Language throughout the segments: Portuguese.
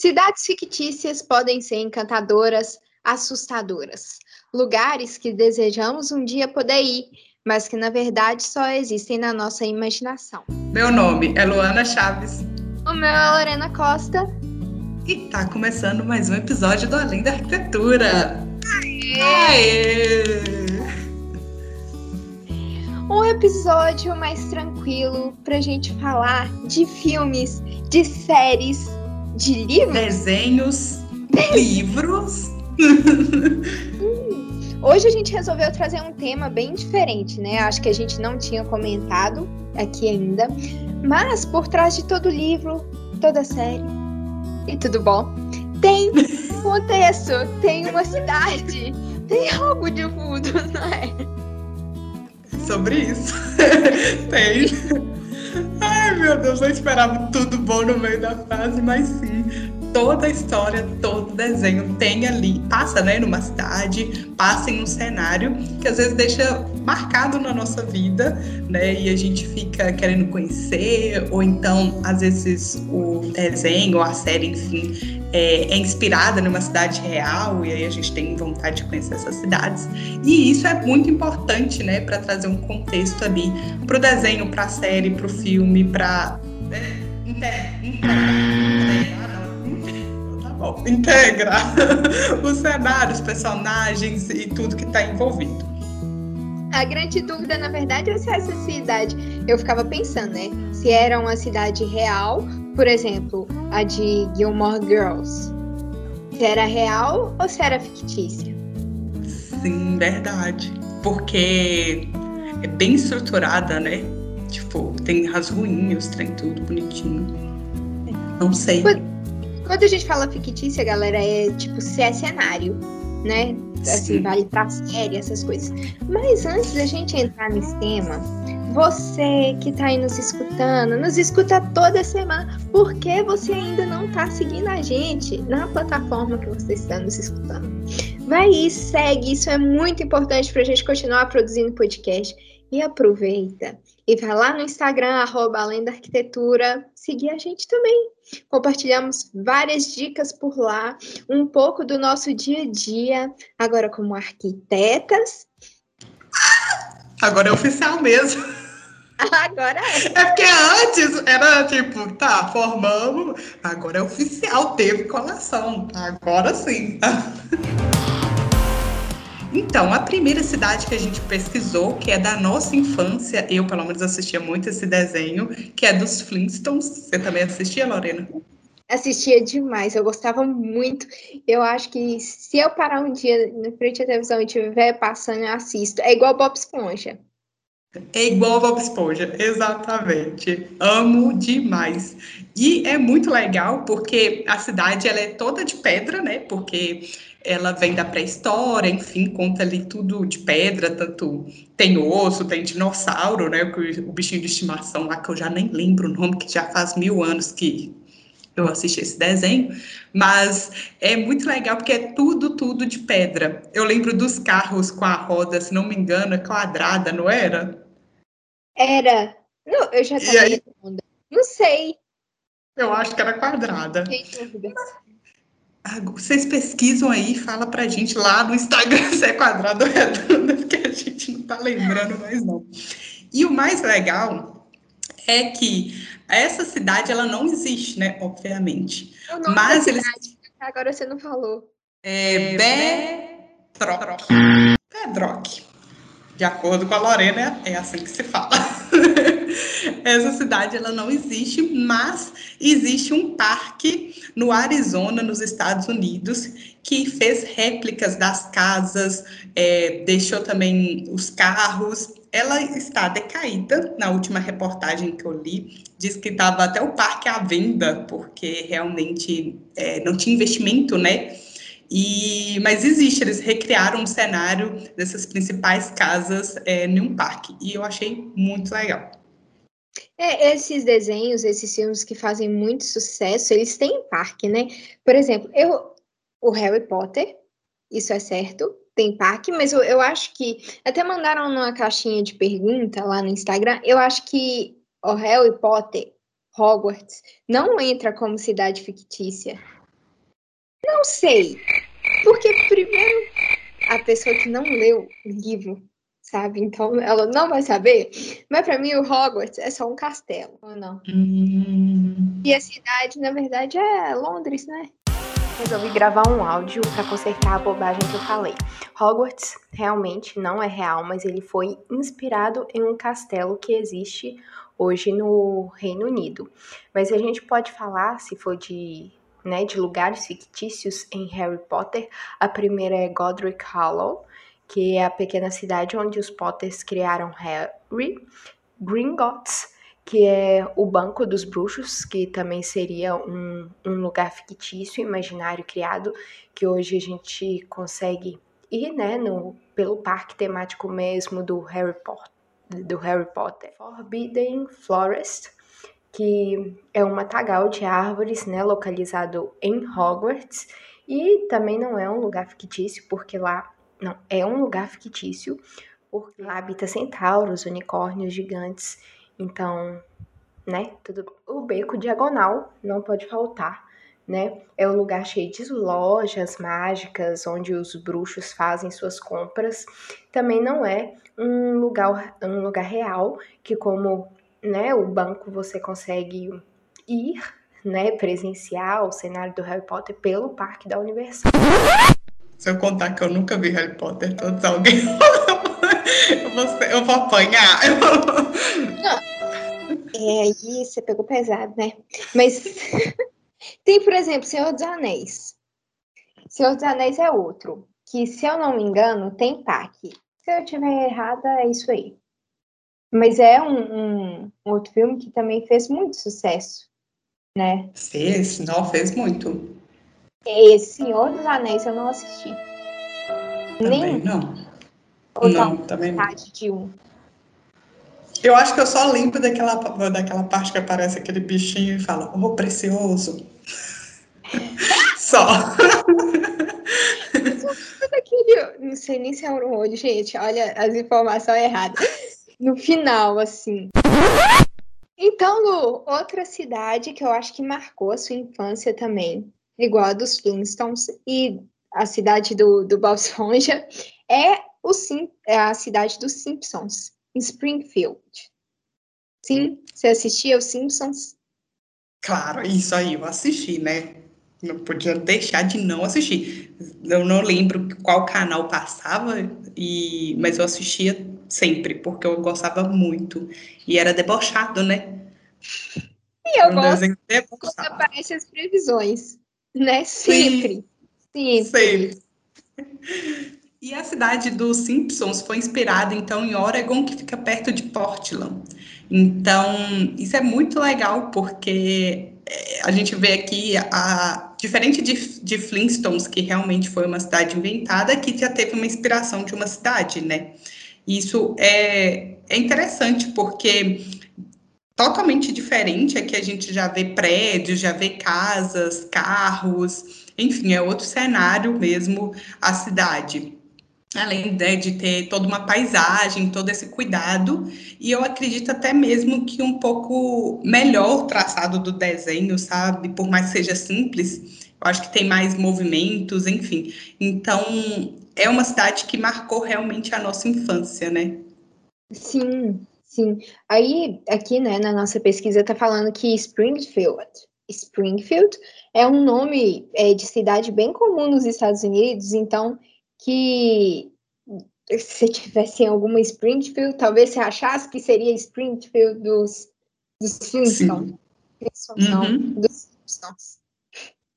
Cidades fictícias podem ser encantadoras, assustadoras. Lugares que desejamos um dia poder ir, mas que na verdade só existem na nossa imaginação. Meu nome é Luana Chaves. O meu é Lorena Costa. E tá começando mais um episódio do Além da Arquitetura. Aê! Aê! Um episódio mais tranquilo pra gente falar de filmes, de séries, de livros? Desenhos, livros. Hoje a gente resolveu trazer um tema bem diferente, né? Acho que a gente não tinha comentado aqui ainda. Mas por trás de todo livro, toda série e tudo bom, tem um contexto, tem uma cidade, tem algo de fundo, não é? Sobre isso. tem. Meu Deus, eu esperava tudo bom no meio da frase, mas sim, toda a história, todo desenho tem ali, passa, né, numa cidade, passa em um cenário que às vezes deixa marcado na nossa vida, né, e a gente fica querendo conhecer, ou então, às vezes, o desenho, a série, enfim, é, é, inspirada numa cidade real e aí a gente tem vontade de conhecer essas cidades. E isso é muito importante, né, para trazer um contexto ali para o desenho, para a série, para o filme, para né, integrar os cenários, personagens e tudo que está envolvido. A grande dúvida, na verdade, é se essa cidade. Eu ficava pensando, né? Se era uma cidade real por exemplo, a de Gilmore Girls. Se era real ou se era fictícia? Sim, verdade. Porque é bem estruturada, né? Tipo, tem rascunhos, tem tudo bonitinho. Não sei. Quando a gente fala fictícia, galera, é tipo se é cenário, né? Assim, Sim. vale pra série, essas coisas. Mas antes da gente entrar nesse tema, você que está aí nos escutando, nos escuta toda semana, por que você ainda não está seguindo a gente na plataforma que você está nos escutando? Vai e segue, isso é muito importante para a gente continuar produzindo podcast. E aproveita e vai lá no Instagram, arroba Além da Arquitetura, seguir a gente também. Compartilhamos várias dicas por lá, um pouco do nosso dia a dia, agora como arquitetas. Agora é oficial mesmo. Agora é. É porque antes era tipo, tá, formamos, agora é oficial, teve colação. Agora sim. Então, a primeira cidade que a gente pesquisou, que é da nossa infância, eu pelo menos assistia muito esse desenho, que é dos Flintstones. Você também assistia, Lorena? Assistia demais, eu gostava muito. Eu acho que se eu parar um dia na frente da televisão e estiver passando, eu assisto. É igual Bob Esponja. É igual Bob Esponja, exatamente. Amo demais. E é muito legal porque a cidade ela é toda de pedra, né? Porque ela vem da pré-história, enfim, conta ali tudo de pedra, tanto tem osso, tem dinossauro, né? O bichinho de estimação lá que eu já nem lembro o nome, que já faz mil anos que eu assisti esse desenho, mas é muito legal porque é tudo, tudo de pedra. Eu lembro dos carros com a roda, se não me engano, quadrada, não era? Era. Não, eu já estava aí... Não sei. Eu acho que era quadrada. Vocês pesquisam aí, fala pra gente lá no Instagram se é quadrado ou redonda, porque a gente não tá lembrando mais não. E o mais legal é que essa cidade ela não existe, né? Obviamente. Mas eles. Agora você não falou. É Bedrock. Bedrock. De acordo com a Lorena, é assim que se fala. Essa cidade ela não existe, mas existe um parque no Arizona, nos Estados Unidos, que fez réplicas das casas, é, deixou também os carros. Ela está decaída, na última reportagem que eu li, diz que estava até o parque à venda, porque realmente é, não tinha investimento, né? E, mas existe, eles recriaram um cenário dessas principais casas é, em um parque, e eu achei muito legal. É, esses desenhos, esses filmes que fazem muito sucesso, eles têm parque, né? Por exemplo, eu, o Harry Potter, isso é certo, tem parque, mas eu, eu acho que até mandaram numa caixinha de pergunta lá no Instagram, eu acho que o Harry Potter, Hogwarts, não entra como cidade fictícia. não sei. Porque, primeiro, a pessoa que não leu o livro, sabe? Então, ela não vai saber. Mas para mim, o Hogwarts é só um castelo, ou não? Hum. E a cidade, na verdade, é Londres, né? Resolvi gravar um áudio para consertar a bobagem que eu falei. Hogwarts realmente não é real, mas ele foi inspirado em um castelo que existe hoje no Reino Unido. Mas a gente pode falar, se for de né, de lugares fictícios em Harry Potter. A primeira é Godric Hollow, que é a pequena cidade onde os Potters criaram Harry. Gringotts, que é o Banco dos Bruxos, que também seria um, um lugar fictício, imaginário criado, que hoje a gente consegue ir, né, no, pelo parque temático mesmo do Harry Potter. Do Harry Potter. Forbidden Forest, que é um matagal de árvores, né, localizado em Hogwarts, e também não é um lugar fictício, porque lá não é um lugar fictício, porque lá habita centauros, unicórnios gigantes. Então, né, tudo o beco diagonal não pode faltar, né? É um lugar cheio de lojas mágicas onde os bruxos fazem suas compras. Também não é um lugar um lugar real que como né, o banco você consegue ir, né, presenciar o cenário do Harry Potter pelo parque da Universal. Se eu contar que eu nunca vi Harry Potter, todos alguém eu, vou, eu vou apanhar. É, aí você pegou pesado, né? Mas tem, por exemplo, Senhor dos Anéis. Senhor dos Anéis é outro, que se eu não me engano, tem parque. Se eu tiver errada, é isso aí. Mas é um, um, outro filme que também fez muito sucesso, né? Fez, não, fez muito. Esse Senhor dos Anéis eu não assisti. Também Nem não. não, também não. De um. Eu acho que eu só lembro daquela, daquela parte que aparece aquele bichinho e fala, oh, precioso. só. Não sei nem se é um olho, gente. Olha as informações erradas no final, assim. Então, Lu, outra cidade que eu acho que marcou a sua infância também, igual a dos Flintstones e a cidade do, do Bob Esponja, é, o Sim, é a cidade dos Simpsons, Springfield. Sim, você assistia os Simpsons? Claro, isso aí eu assisti, né? Não podia deixar de não assistir. Eu não lembro qual canal passava, e, mas eu assistia sempre, porque eu gostava muito. E era debochado, né? E eu um gosto quando aparecem as previsões, né? Sempre. Sim. Sempre. E a cidade dos Simpsons foi inspirada, então, em Oregon, que fica perto de Portland. Então, isso é muito legal, porque eh, a gente vê aqui, a, diferente de, de Flintstones, que realmente foi uma cidade inventada, que já teve uma inspiração de uma cidade, né? Isso é, é interessante porque totalmente diferente é que a gente já vê prédios, já vê casas, carros, enfim, é outro cenário mesmo a cidade. Além né, de ter toda uma paisagem, todo esse cuidado, e eu acredito até mesmo que um pouco melhor traçado do desenho, sabe? Por mais que seja simples, eu acho que tem mais movimentos, enfim. Então, é uma cidade que marcou realmente a nossa infância, né? Sim, sim. Aí, aqui, né, na nossa pesquisa, tá falando que Springfield, Springfield é um nome é, de cidade bem comum nos Estados Unidos, então, que se tivesse alguma Springfield, talvez você achasse que seria Springfield dos, dos Flintstones. Uhum. dos.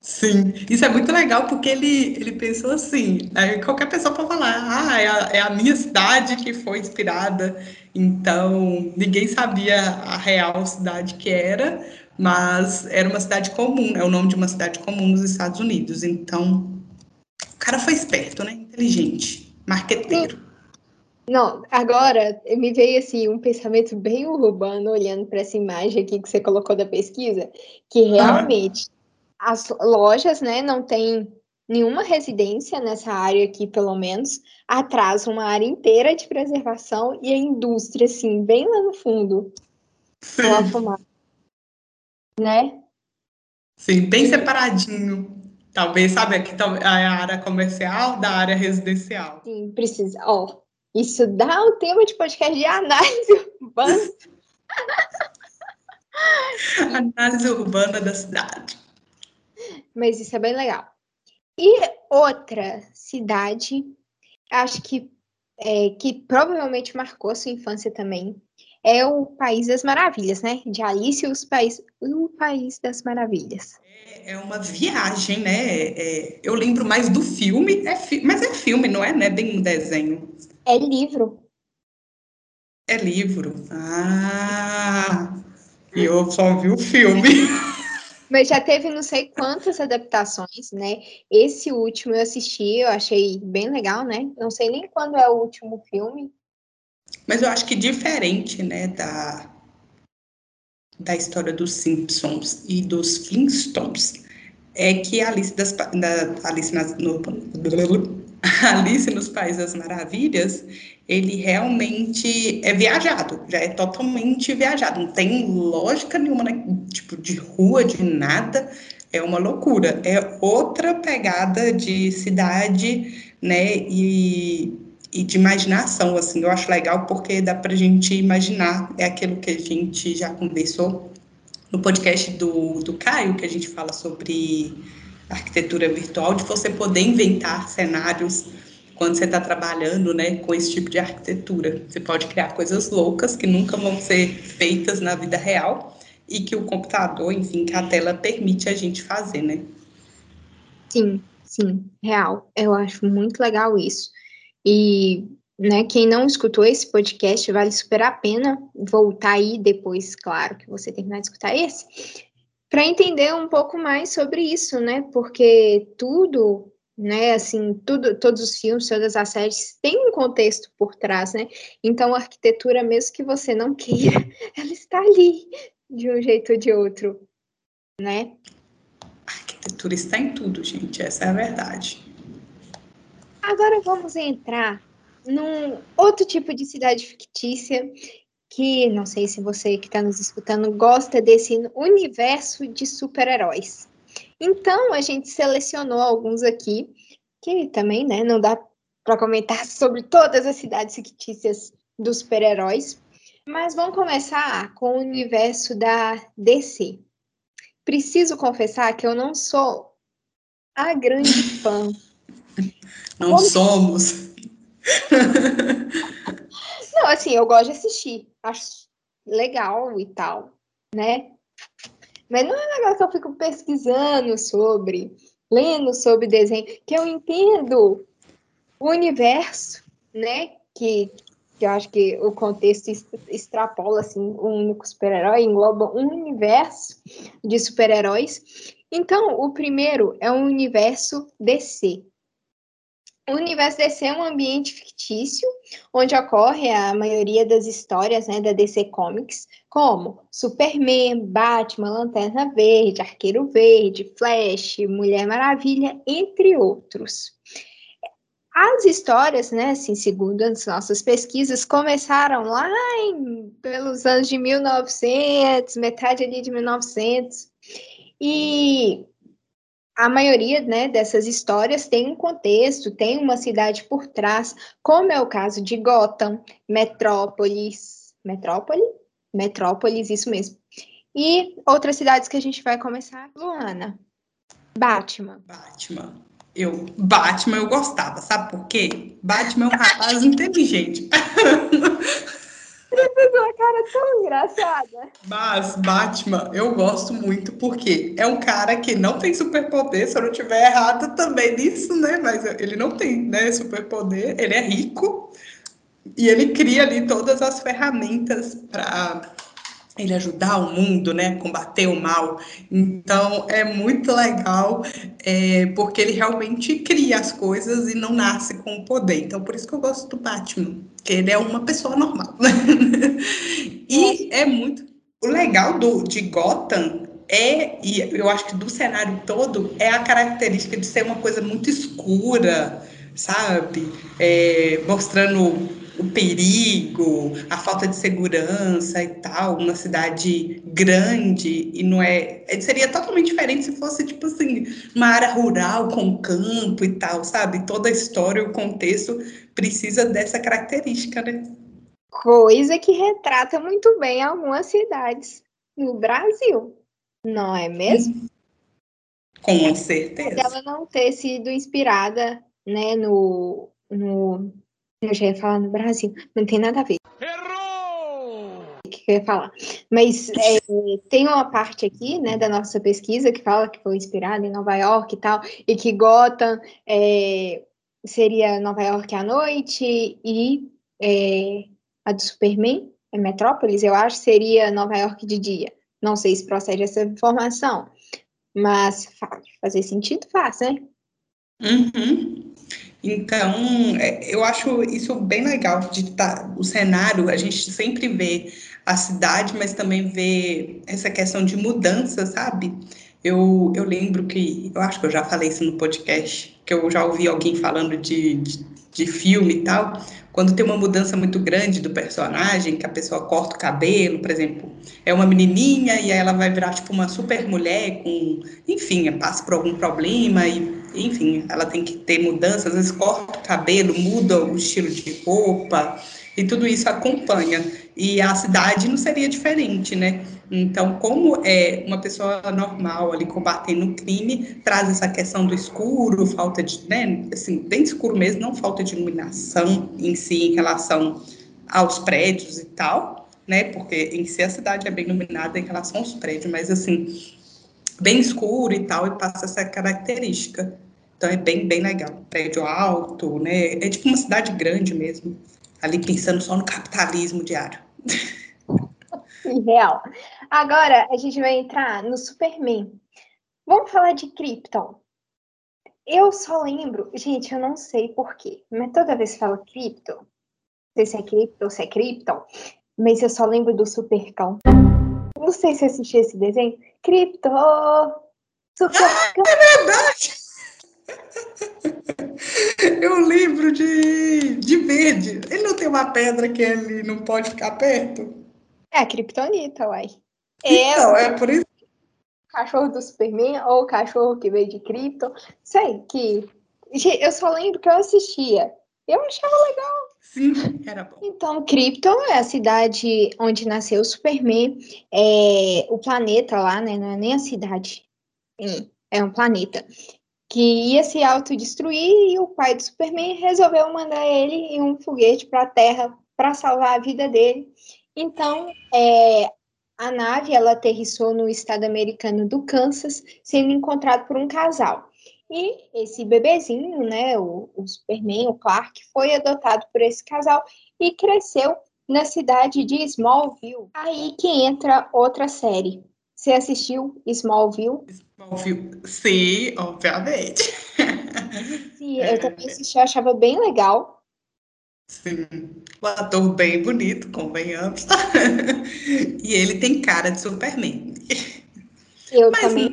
Sim, isso é muito legal porque ele, ele pensou assim, aí qualquer pessoa pode falar, ah, é a, é a minha cidade que foi inspirada, então ninguém sabia a real cidade que era, mas era uma cidade comum, é o nome de uma cidade comum nos Estados Unidos, então cara foi esperto, né, inteligente, marqueteiro. Não, agora me veio assim um pensamento bem urbano olhando para essa imagem aqui que você colocou da pesquisa, que realmente as lojas, né, não tem nenhuma residência nessa área aqui, pelo menos, atrás uma área inteira de preservação e a indústria, assim, bem lá no fundo. Sim. Fumar. Né? Sim, bem separadinho. Talvez, sabe, aqui a área comercial da área residencial. Sim, precisa. Ó, oh, isso dá o tema de podcast de análise urbana. análise urbana da cidade. Mas isso é bem legal. E outra cidade, acho que, é, que provavelmente marcou sua infância também, é o País das Maravilhas, né? De Alice e os País, o País das Maravilhas. É, é uma viagem, né? É, eu lembro mais do filme, é fi mas é filme, não é? Não é bem um desenho. É livro. É livro. Ah, eu só vi o filme. Mas já teve não sei quantas adaptações, né? Esse último eu assisti, eu achei bem legal, né? Não sei nem quando é o último filme. Mas eu acho que diferente, né, da, da história dos Simpsons e dos Flintstones, é que a Alice, das, da, Alice, nas, no, Alice nos Países das Maravilhas, ele realmente é viajado, já é totalmente viajado, não tem lógica nenhuma, né? tipo, de rua, de nada, é uma loucura. É outra pegada de cidade, né, e, e de imaginação, assim, eu acho legal porque dá pra gente imaginar, é aquilo que a gente já conversou no podcast do, do Caio, que a gente fala sobre arquitetura virtual, de você poder inventar cenários quando você está trabalhando né, com esse tipo de arquitetura. Você pode criar coisas loucas que nunca vão ser feitas na vida real e que o computador, enfim, que a tela permite a gente fazer, né? Sim, sim, real. Eu acho muito legal isso. E né, quem não escutou esse podcast, vale super a pena voltar aí depois, claro, que você terminar de escutar esse, para entender um pouco mais sobre isso, né? Porque tudo né? Assim, tudo, todos os filmes, todas as séries têm um contexto por trás, né? Então, a arquitetura, mesmo que você não queira, ela está ali de um jeito ou de outro, né? A arquitetura está em tudo, gente. Essa é a verdade. Agora vamos entrar num outro tipo de cidade fictícia que não sei se você que está nos escutando gosta desse universo de super-heróis. Então, a gente selecionou alguns aqui, que também, né, não dá para comentar sobre todas as cidades fictícias dos super-heróis, mas vamos começar com o universo da DC. Preciso confessar que eu não sou a grande fã. Não Como... somos. não, assim, eu gosto de assistir, acho legal e tal, né? Mas não é um negócio que eu fico pesquisando sobre, lendo sobre desenho, que eu entendo o universo, né? Que, que eu acho que o contexto extrapola assim, um único super-herói, engloba um universo de super-heróis. Então, o primeiro é o universo DC, o universo DC é um ambiente fictício, onde ocorre a maioria das histórias né, da DC Comics, como Superman, Batman, Lanterna Verde, Arqueiro Verde, Flash, Mulher Maravilha, entre outros. As histórias, né, assim, segundo as nossas pesquisas, começaram lá em, pelos anos de 1900, metade ali de 1900, e a maioria né, dessas histórias tem um contexto, tem uma cidade por trás, como é o caso de Gotham, Metrópolis, Metrópole? Metrópolis, isso mesmo. E outras cidades que a gente vai começar. Luana, Batman. Batman. Eu, Batman eu gostava, sabe por quê? Batman é um rapaz inteligente. Tão engraçada. Mas Batman, eu gosto muito porque é um cara que não tem superpoder, se eu não tiver errado também nisso, né? Mas ele não tem, né, superpoder, ele é rico e ele cria ali todas as ferramentas para ele ajudar o mundo, né, combater o mal. Então é muito legal, é, porque ele realmente cria as coisas e não nasce com o poder. Então por isso que eu gosto do Batman, que ele é uma pessoa normal. e é muito o legal do de Gotham é, e eu acho que do cenário todo, é a característica de ser uma coisa muito escura, sabe? É, mostrando o perigo, a falta de segurança e tal, uma cidade grande e não é, é, seria totalmente diferente se fosse tipo assim, uma área rural com campo e tal, sabe? Toda a história, o contexto precisa dessa característica, né? Coisa que retrata muito bem algumas cidades no Brasil, não é mesmo? Com certeza. Ela não ter sido inspirada, né, no, no eu já ia falar no Brasil, não tem nada a ver. Errou! O que eu ia falar? Mas é, tem uma parte aqui, né, da nossa pesquisa que fala que foi inspirada em Nova York e tal, e que Gotham é, seria Nova York à noite e é, a do Superman, é Metrópolis, eu acho, seria Nova York de dia. Não sei se procede essa informação, mas faz fazer sentido, faz, né? Uhum. Então, é, eu acho isso bem legal de tá, o cenário, a gente sempre vê a cidade, mas também vê essa questão de mudança, sabe? Eu, eu lembro que, eu acho que eu já falei isso no podcast, que eu já ouvi alguém falando de, de, de filme e tal, quando tem uma mudança muito grande do personagem, que a pessoa corta o cabelo, por exemplo, é uma menininha e aí ela vai virar tipo uma super mulher com, enfim, passa por algum problema e, enfim, ela tem que ter mudanças, às vezes corta o cabelo, muda o estilo de roupa e tudo isso acompanha. E a cidade não seria diferente, né? Então, como é uma pessoa normal ali combatendo o crime, traz essa questão do escuro, falta de, né, assim, bem escuro mesmo, não falta de iluminação em si em relação aos prédios e tal, né? Porque em si a cidade é bem iluminada em relação aos prédios, mas assim, bem escuro e tal, e passa essa característica. Então é bem, bem legal. Prédio alto, né? É tipo uma cidade grande mesmo, ali pensando só no capitalismo diário. Real. Agora a gente vai entrar no Superman. Vamos falar de Krypton. Eu só lembro, gente, eu não sei porquê, mas toda vez que falo Krypton, não sei se é Krypton se é Krypton, mas eu só lembro do Supercão. Não sei se assisti esse desenho. Krypton! Supercão! Ah, é verdade! Eu lembro de, de verde. Ele não tem uma pedra que ele não pode ficar perto? É a Kryptonita, uai. Então, é, é por isso. Cachorro do Superman ou o cachorro que veio de Krypton. Sei que. Eu só lembro que eu assistia. Eu achava legal. Sim, era bom. Então, Krypton é a cidade onde nasceu o Superman. É o planeta lá, né? Não é nem a cidade. É um planeta. Que ia se autodestruir e o pai do Superman resolveu mandar ele em um foguete para a Terra para salvar a vida dele. Então, é, a nave ela aterrissou no estado americano do Kansas, sendo encontrado por um casal. E esse bebezinho, né, o, o Superman, o Clark, foi adotado por esse casal e cresceu na cidade de Smallville. Aí que entra outra série. Você assistiu Smallville? Smallville, sim, obviamente. Sim, eu também assisti, eu achava bem legal. Sim, o ator bem bonito, convenhamos. e ele tem cara de Superman. Eu mas, também.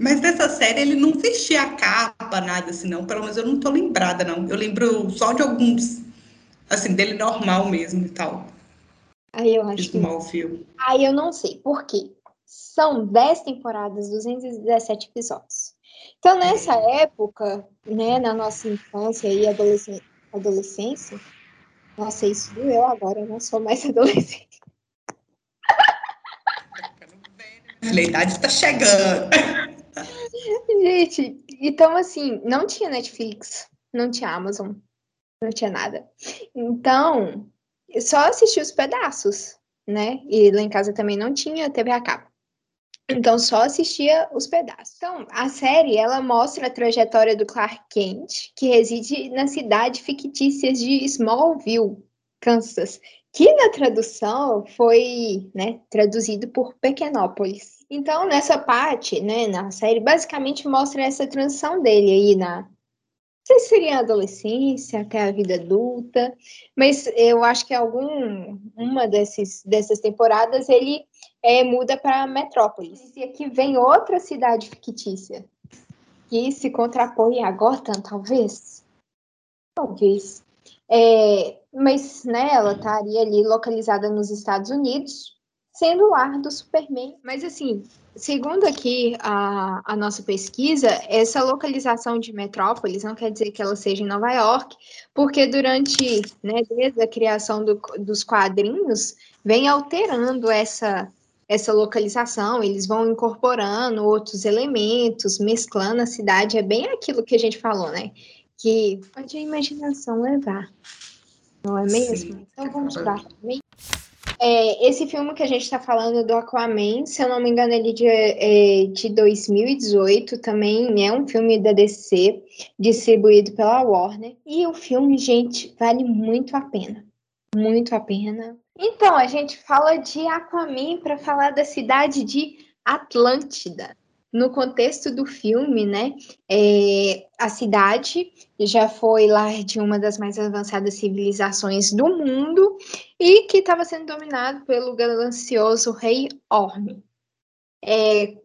Mas nessa série ele não vestia a capa, nada assim, não. Pelo menos eu não tô lembrada, não. Eu lembro só de alguns, assim, dele normal mesmo e tal. Aí eu acho que. Aí eu não sei, por quê? São 10 temporadas, 217 episódios. Então, nessa é. época, né, na nossa infância e adolescência, adolescência. Nossa, isso doeu agora, eu não sou mais adolescente. A idade está chegando. Gente, então assim, não tinha Netflix, não tinha Amazon, não tinha nada. Então, só assisti os pedaços, né? E lá em casa também não tinha TV a cabo. Então só assistia os pedaços. Então, a série ela mostra a trajetória do Clark Kent, que reside na cidade fictícia de Smallville, Kansas, que na tradução foi, né, traduzido por Pequenópolis. Então, nessa parte, né, na série basicamente mostra essa transição dele aí na não sei se seria a adolescência até a vida adulta, mas eu acho que algum uma desses, dessas temporadas ele é, muda para Metrópolis. E aqui vem outra cidade fictícia, que se contrapõe a Gotham, talvez? Talvez. É, mas né, ela estaria ali localizada nos Estados Unidos, sendo o lar do Superman. Mas assim, segundo aqui a, a nossa pesquisa, essa localização de metrópolis não quer dizer que ela seja em Nova York, porque durante, né, desde a criação do, dos quadrinhos, vem alterando essa essa localização, eles vão incorporando outros elementos, mesclando a cidade, é bem aquilo que a gente falou, né? Que pode a imaginação levar, não é mesmo? Sim. Então vamos lá. É, esse filme que a gente está falando do Aquaman, se eu não me engano, ele é de, de 2018, também é um filme da DC, distribuído pela Warner. E o filme, gente, vale muito a pena. Muito a pena. Então, a gente fala de Aquaman para falar da cidade de Atlântida. No contexto do filme, né, é, a cidade já foi lar de uma das mais avançadas civilizações do mundo e que estava sendo dominado pelo ganancioso rei Orme. É,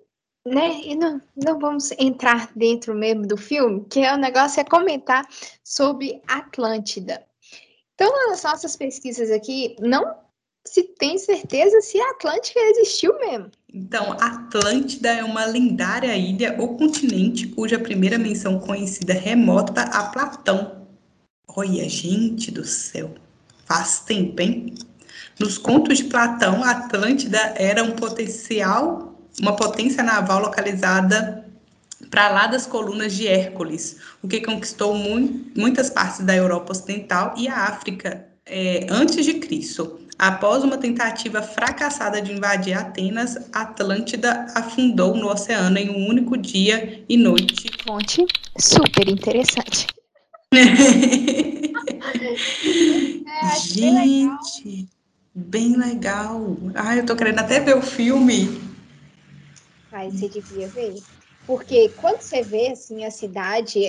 né, e não, não vamos entrar dentro mesmo do filme, que é o negócio é comentar sobre Atlântida. Então, nas nossas pesquisas aqui, não se tem certeza se a Atlântida existiu mesmo. Então, Atlântida é uma lendária ilha ou continente cuja primeira menção conhecida remota a Platão. Olha, gente do céu, faz tempo, hein? Nos contos de Platão, Atlântida era um potencial, uma potência naval localizada para lá das colunas de Hércules, o que conquistou mu muitas partes da Europa Ocidental e a África é, antes de Cristo. Após uma tentativa fracassada de invadir Atenas, Atlântida afundou no oceano em um único dia e noite. Fonte super interessante. é, Gente, bem legal. Ai, eu tô querendo até ver o filme. Ai, você devia ver. Porque quando você vê assim a cidade,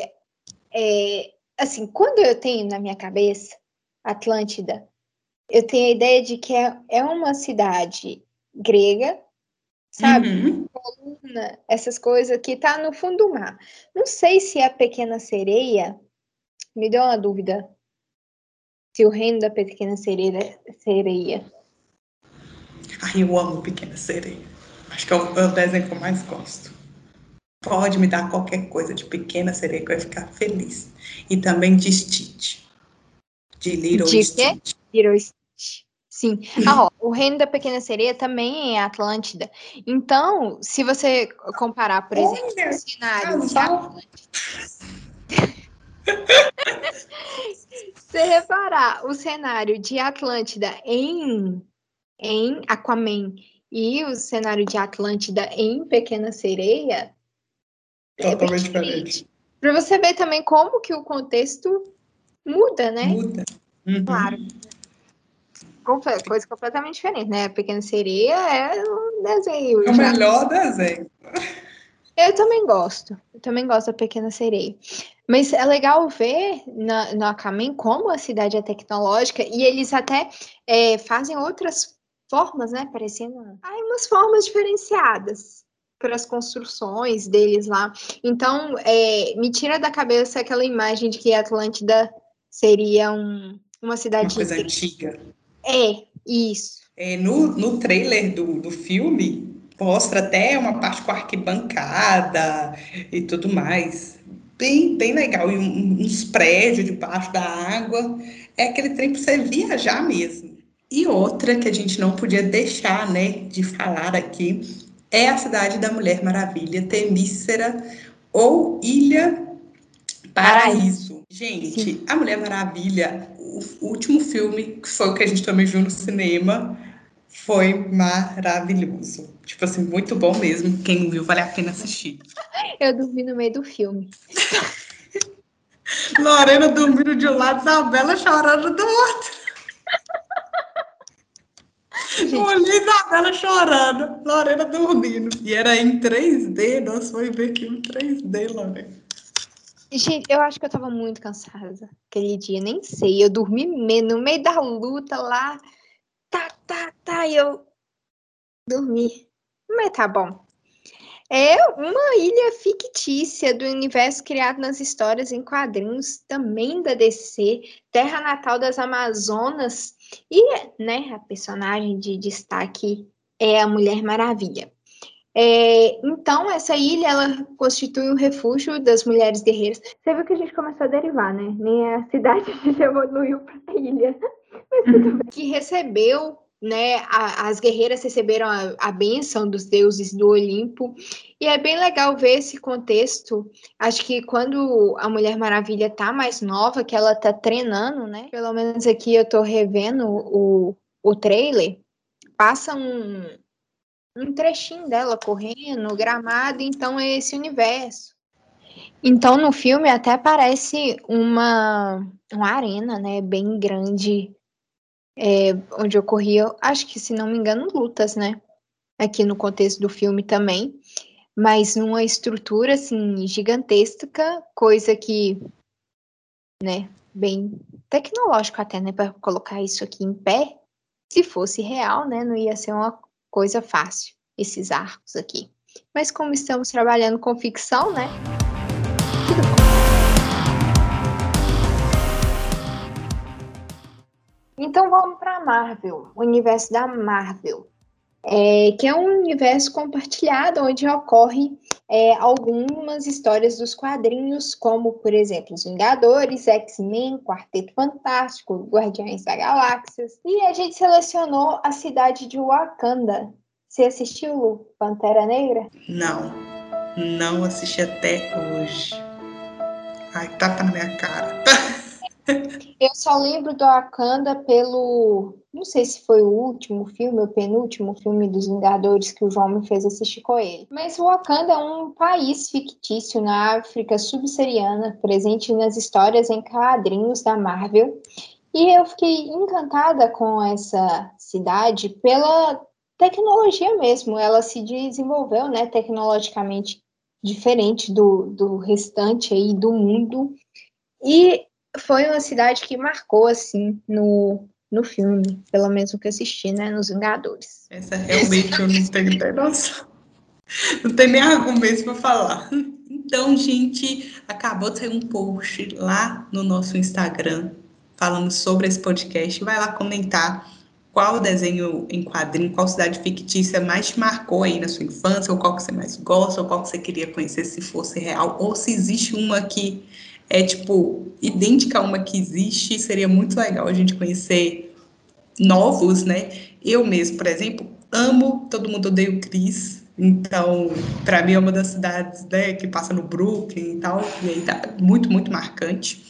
é, assim, quando eu tenho na minha cabeça Atlântida, eu tenho a ideia de que é, é uma cidade grega, sabe? Uhum. Coluna, essas coisas que tá no fundo do mar. Não sei se a Pequena Sereia, me deu uma dúvida, se o reino da Pequena Sereia. sereia. Ai, eu amo Pequena Sereia. Acho que é o, é o desenho que eu mais gosto. Pode me dar qualquer coisa de Pequena Sereia que eu vai ficar feliz. E também de Stitch. De Little de Stitch. Little Stitch. Sim. Ah, ó, o Reino da Pequena Sereia também é Atlântida. Então, se você comparar, por exemplo, Olha, o cenário de Atlântida. se reparar o cenário de Atlântida em, em Aquaman e o cenário de Atlântida em Pequena Sereia, é totalmente é diferente. Para você ver também como que o contexto muda, né? Muda. Uhum. Claro. Coisa completamente diferente, né? A Pequena Sereia é um desenho. É o já. melhor desenho. Eu também gosto. Eu também gosto da Pequena Sereia. Mas é legal ver na, no Akamen como a cidade é tecnológica e eles até é, fazem outras formas, né? Parecendo. Ai, umas formas diferenciadas para as construções deles lá. Então, é, me tira da cabeça aquela imagem de que Atlântida seria um, uma cidade. Uma coisa antiga. É, isso. É, no, no trailer do, do filme, mostra até uma parte com arquibancada e tudo mais. Bem, bem legal. E um, uns prédios debaixo da água. É aquele trem para você viajar mesmo. E outra que a gente não podia deixar né, de falar aqui é a cidade da Mulher Maravilha, Temícera ou Ilha Paraíso. Gente, Sim. a Mulher Maravilha, o último filme, que foi o que a gente também viu no cinema, foi maravilhoso. Tipo assim, muito bom mesmo. Quem não viu, vale a pena assistir. Eu dormi no meio do filme. Lorena dormindo de um lado, Isabela chorando do outro. Gente. Olhei Isabela chorando, Lorena dormindo. E era em 3D, nós foi ver aqui em 3D, Lorena. Gente, eu acho que eu tava muito cansada aquele dia, nem sei. Eu dormi no meio da luta lá. Tá, tá, tá, eu dormi. Mas tá bom. É uma ilha fictícia do universo criado nas histórias em quadrinhos, também da DC, terra natal das Amazonas, e né, a personagem de destaque é a Mulher Maravilha. É, então, essa ilha, ela constitui um refúgio das mulheres guerreiras. Você viu que a gente começou a derivar, né? Nem a cidade evoluiu para a ilha. Mas tudo bem. Que recebeu, né? A, as guerreiras receberam a, a bênção dos deuses do Olimpo. E é bem legal ver esse contexto. Acho que quando a Mulher Maravilha tá mais nova, que ela tá treinando, né? Pelo menos aqui eu tô revendo o, o trailer. Passa um, um trechinho dela correndo, gramado, então é esse universo. Então no filme até parece uma, uma arena, né, bem grande, é, onde ocorria, acho que se não me engano, lutas, né, aqui no contexto do filme também, mas numa estrutura assim gigantesca, coisa que, né, bem tecnológico até, né, para colocar isso aqui em pé. Se fosse real, né, não ia ser uma coisa fácil, esses arcos aqui. Mas como estamos trabalhando com ficção, né? Então vamos para Marvel, o universo da Marvel é, que é um universo compartilhado onde ocorre é, algumas histórias dos quadrinhos, como, por exemplo, Os Vingadores, X-Men, Quarteto Fantástico, Guardiões da Galáxia. E a gente selecionou a cidade de Wakanda. Você assistiu? Pantera Negra? Não, não assisti até hoje. Ai, tapa na minha cara. Eu só lembro do Wakanda pelo. Não sei se foi o último filme, o penúltimo filme dos Vingadores que o João me fez assistir com ele. Mas o Wakanda é um país fictício na África subsaariana, presente nas histórias em quadrinhos da Marvel. E eu fiquei encantada com essa cidade pela tecnologia mesmo. Ela se desenvolveu, né, tecnologicamente diferente do, do restante aí do mundo. E foi uma cidade que marcou, assim, no, no filme, pelo menos o que assisti, né, nos Vingadores. Essa realmente eu não tenho nem noção. Não tem nem argumentos para falar. Então, gente, acabou de sair um post lá no nosso Instagram falando sobre esse podcast. Vai lá comentar qual desenho em quadrinho, qual cidade fictícia mais te marcou aí na sua infância, ou qual que você mais gosta, ou qual que você queria conhecer se fosse real, ou se existe uma que é tipo idêntica a uma que existe, seria muito legal a gente conhecer novos, né? Eu mesmo, por exemplo, amo Todo Mundo Odeia o Chris, então, para mim é uma das cidades né, que passa no Brooklyn e tal, e aí tá muito, muito marcante.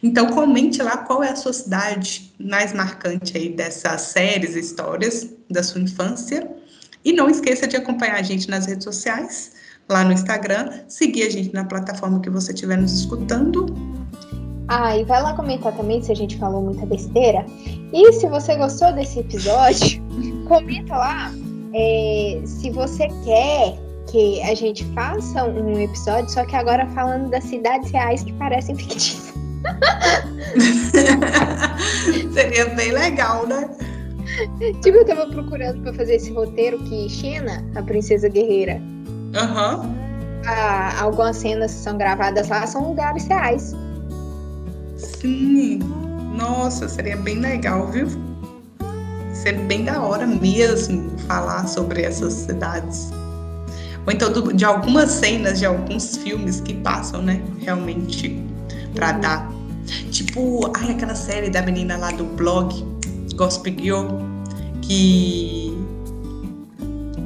Então, comente lá qual é a sua cidade mais marcante aí dessas séries, histórias da sua infância. E não esqueça de acompanhar a gente nas redes sociais lá no Instagram, seguir a gente na plataforma que você estiver nos escutando. Ah, e vai lá comentar também se a gente falou muita besteira. E se você gostou desse episódio, comenta lá é, se você quer que a gente faça um episódio, só que agora falando das cidades reais que parecem fictícias. Seria bem legal, né? Tipo, eu tava procurando para fazer esse roteiro que Xena, a princesa guerreira, Uhum. Ah, algumas cenas que são gravadas lá são lugares reais. Sim. Nossa, seria bem legal, viu? Seria bem da hora mesmo falar sobre essas cidades. Ou então de algumas cenas de alguns filmes que passam, né? Realmente, pra uhum. dar. Tipo, ai, aquela série da menina lá do blog, Gospel Girl, que.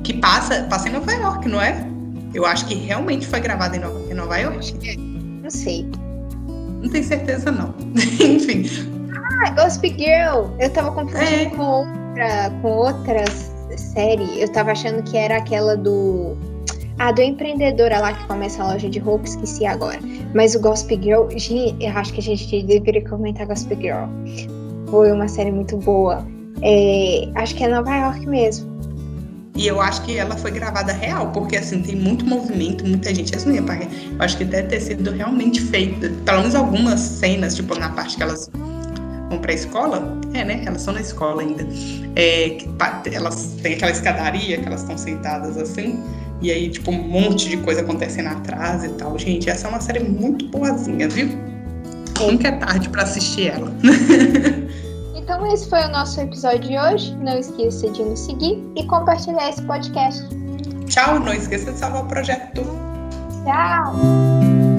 que passa, passa em Nova York, não é? Eu acho que realmente foi gravado em Nova, em Nova York. Não sei. Não tenho certeza, não. Enfim. Ah, Gossip Girl! Eu tava confundindo é. com outra, com outra série. Eu tava achando que era aquela do. Ah, do empreendedora lá que começa a loja de roupa, esqueci agora. Mas o Gossip Girl, gente, eu acho que a gente deveria comentar Gossip Girl. Foi uma série muito boa. É, acho que é Nova York mesmo. E eu acho que ela foi gravada real, porque assim, tem muito movimento, muita gente. Assim, eu acho que deve ter sido realmente feita, pelo menos algumas cenas, tipo na parte que elas vão pra escola, é, né? Elas estão na escola ainda. É, elas têm aquela escadaria que elas estão sentadas assim. E aí, tipo, um monte de coisa acontecendo atrás e tal. Gente, essa é uma série muito boazinha, viu? Nunca é tarde para assistir ela. então, esse foi o nosso episódio de hoje. Não esqueça de nos seguir e compartilhar esse podcast. Tchau, não esqueça de salvar o projeto. Tchau!